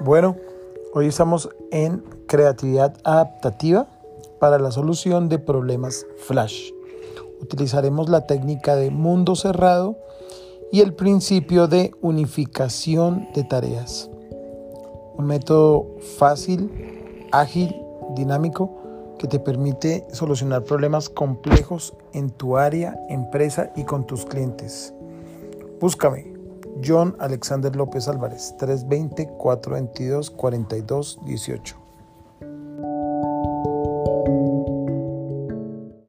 Bueno, hoy estamos en creatividad adaptativa para la solución de problemas Flash. Utilizaremos la técnica de mundo cerrado y el principio de unificación de tareas. Un método fácil, ágil, dinámico que te permite solucionar problemas complejos en tu área, empresa y con tus clientes. Búscame John Alexander López Álvarez, 320-422-4218.